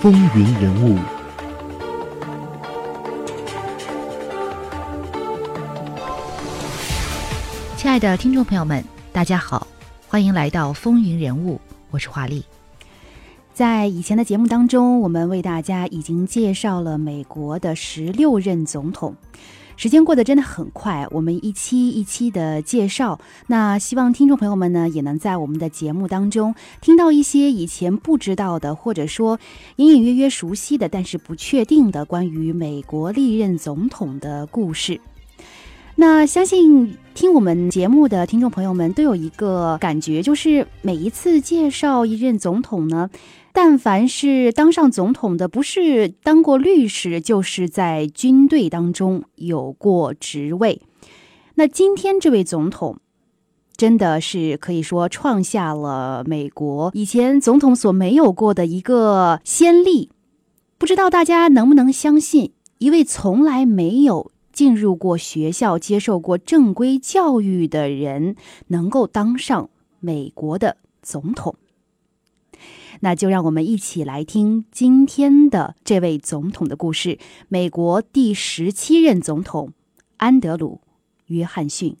风云人物。亲爱的听众朋友们，大家好，欢迎来到风云人物，我是华丽。在以前的节目当中，我们为大家已经介绍了美国的十六任总统。时间过得真的很快，我们一期一期的介绍。那希望听众朋友们呢，也能在我们的节目当中听到一些以前不知道的，或者说隐隐约约熟悉的，但是不确定的关于美国历任总统的故事。那相信听我们节目的听众朋友们都有一个感觉，就是每一次介绍一任总统呢。但凡是当上总统的，不是当过律师，就是在军队当中有过职位。那今天这位总统，真的是可以说创下了美国以前总统所没有过的一个先例。不知道大家能不能相信，一位从来没有进入过学校、接受过正规教育的人，能够当上美国的总统？那就让我们一起来听今天的这位总统的故事——美国第十七任总统安德鲁·约翰逊。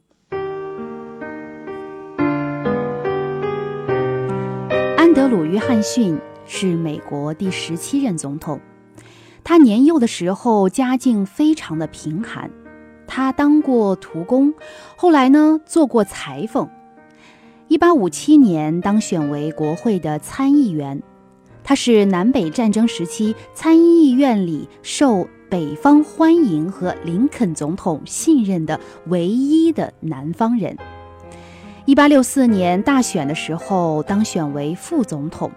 安德鲁·约翰逊是美国第十七任总统。他年幼的时候家境非常的贫寒，他当过徒工，后来呢做过裁缝。一八五七年当选为国会的参议员，他是南北战争时期参议院里受北方欢迎和林肯总统信任的唯一的南方人。一八六四年大选的时候当选为副总统，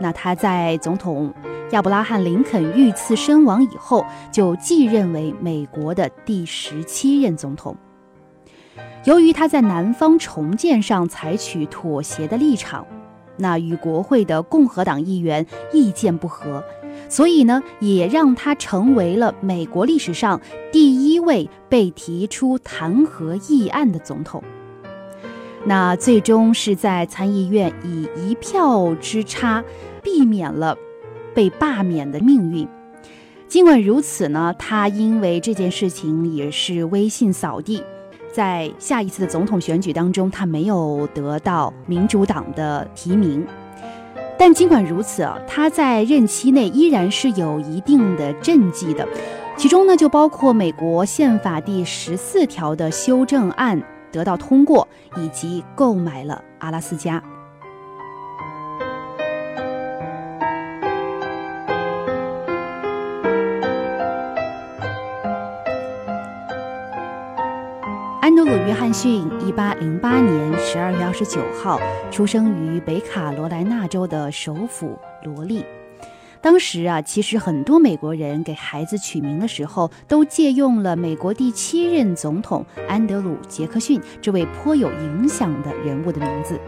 那他在总统亚伯拉罕·林肯遇刺身亡以后，就继任为美国的第十七任总统。由于他在南方重建上采取妥协的立场，那与国会的共和党议员意见不合，所以呢，也让他成为了美国历史上第一位被提出弹劾议案的总统。那最终是在参议院以一票之差避免了被罢免的命运。尽管如此呢，他因为这件事情也是威信扫地。在下一次的总统选举当中，他没有得到民主党的提名。但尽管如此啊，他在任期内依然是有一定的政绩的，其中呢就包括美国宪法第十四条的修正案得到通过，以及购买了阿拉斯加。安德鲁约翰逊一八零八年十二月二十九号出生于北卡罗来纳州的首府罗利。当时啊，其实很多美国人给孩子取名的时候，都借用了美国第七任总统安德鲁·杰克逊这位颇有影响的人物的名字。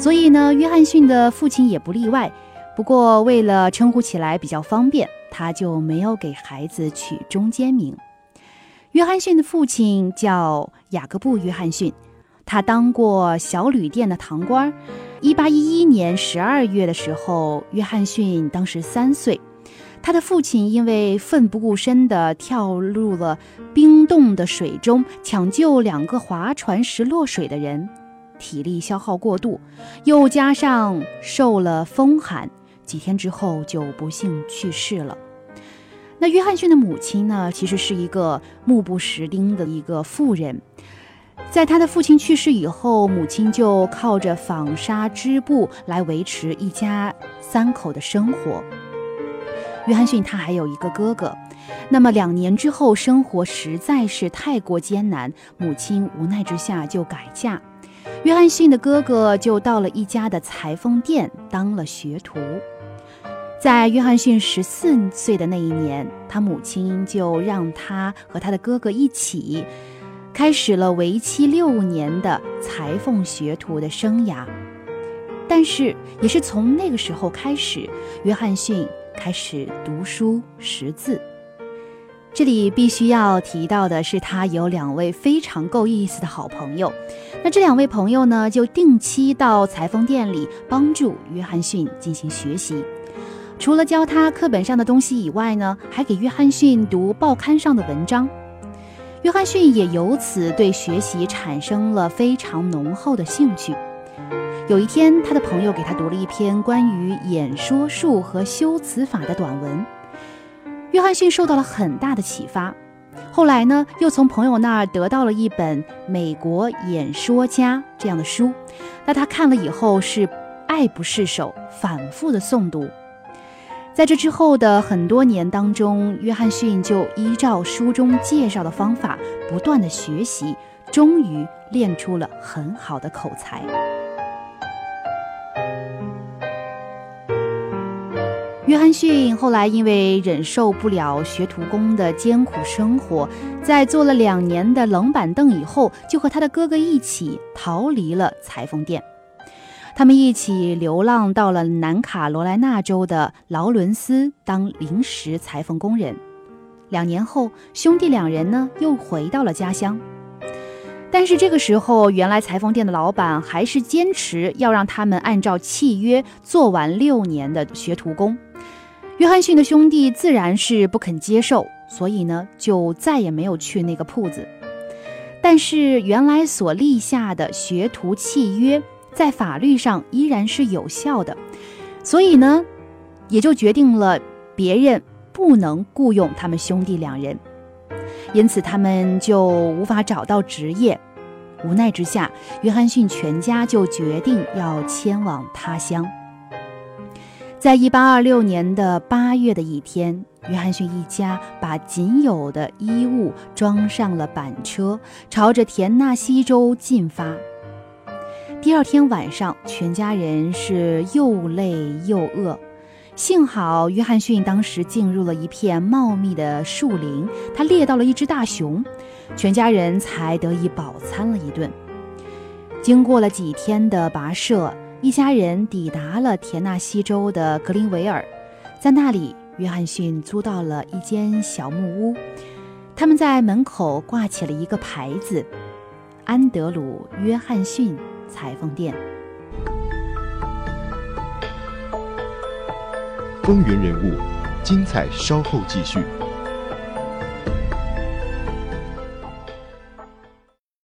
所以呢，约翰逊的父亲也不例外。不过，为了称呼起来比较方便，他就没有给孩子取中间名。约翰逊的父亲叫雅各布·约翰逊，他当过小旅店的堂官。一八一一年十二月的时候，约翰逊当时三岁，他的父亲因为奋不顾身地跳入了冰冻的水中抢救两个划船时落水的人，体力消耗过度，又加上受了风寒，几天之后就不幸去世了。那约翰逊的母亲呢，其实是一个目不识丁的一个妇人，在他的父亲去世以后，母亲就靠着纺纱织布来维持一家三口的生活。约翰逊他还有一个哥哥，那么两年之后，生活实在是太过艰难，母亲无奈之下就改嫁，约翰逊的哥哥就到了一家的裁缝店当了学徒。在约翰逊十四岁的那一年，他母亲就让他和他的哥哥一起，开始了为期六年的裁缝学徒的生涯。但是，也是从那个时候开始，约翰逊开始读书识字。这里必须要提到的是，他有两位非常够意思的好朋友。那这两位朋友呢，就定期到裁缝店里帮助约翰逊进行学习。除了教他课本上的东西以外呢，还给约翰逊读报刊上的文章。约翰逊也由此对学习产生了非常浓厚的兴趣。有一天，他的朋友给他读了一篇关于演说术和修辞法的短文，约翰逊受到了很大的启发。后来呢，又从朋友那儿得到了一本《美国演说家》这样的书，那他看了以后是爱不释手，反复的诵读。在这之后的很多年当中，约翰逊就依照书中介绍的方法不断的学习，终于练出了很好的口才。约翰逊后来因为忍受不了学徒工的艰苦生活，在坐了两年的冷板凳以后，就和他的哥哥一起逃离了裁缝店。他们一起流浪到了南卡罗来纳州的劳伦斯当临时裁缝工人。两年后，兄弟两人呢又回到了家乡。但是这个时候，原来裁缝店的老板还是坚持要让他们按照契约做完六年的学徒工。约翰逊的兄弟自然是不肯接受，所以呢就再也没有去那个铺子。但是原来所立下的学徒契约。在法律上依然是有效的，所以呢，也就决定了别人不能雇佣他们兄弟两人，因此他们就无法找到职业。无奈之下，约翰逊全家就决定要迁往他乡。在一八二六年的八月的一天，约翰逊一家把仅有的衣物装上了板车，朝着田纳西州进发。第二天晚上，全家人是又累又饿。幸好约翰逊当时进入了一片茂密的树林，他猎到了一只大熊，全家人才得以饱餐了一顿。经过了几天的跋涉，一家人抵达了田纳西州的格林维尔，在那里，约翰逊租到了一间小木屋，他们在门口挂起了一个牌子：“安德鲁·约翰逊。”裁缝店。风云人物，精彩稍后继续。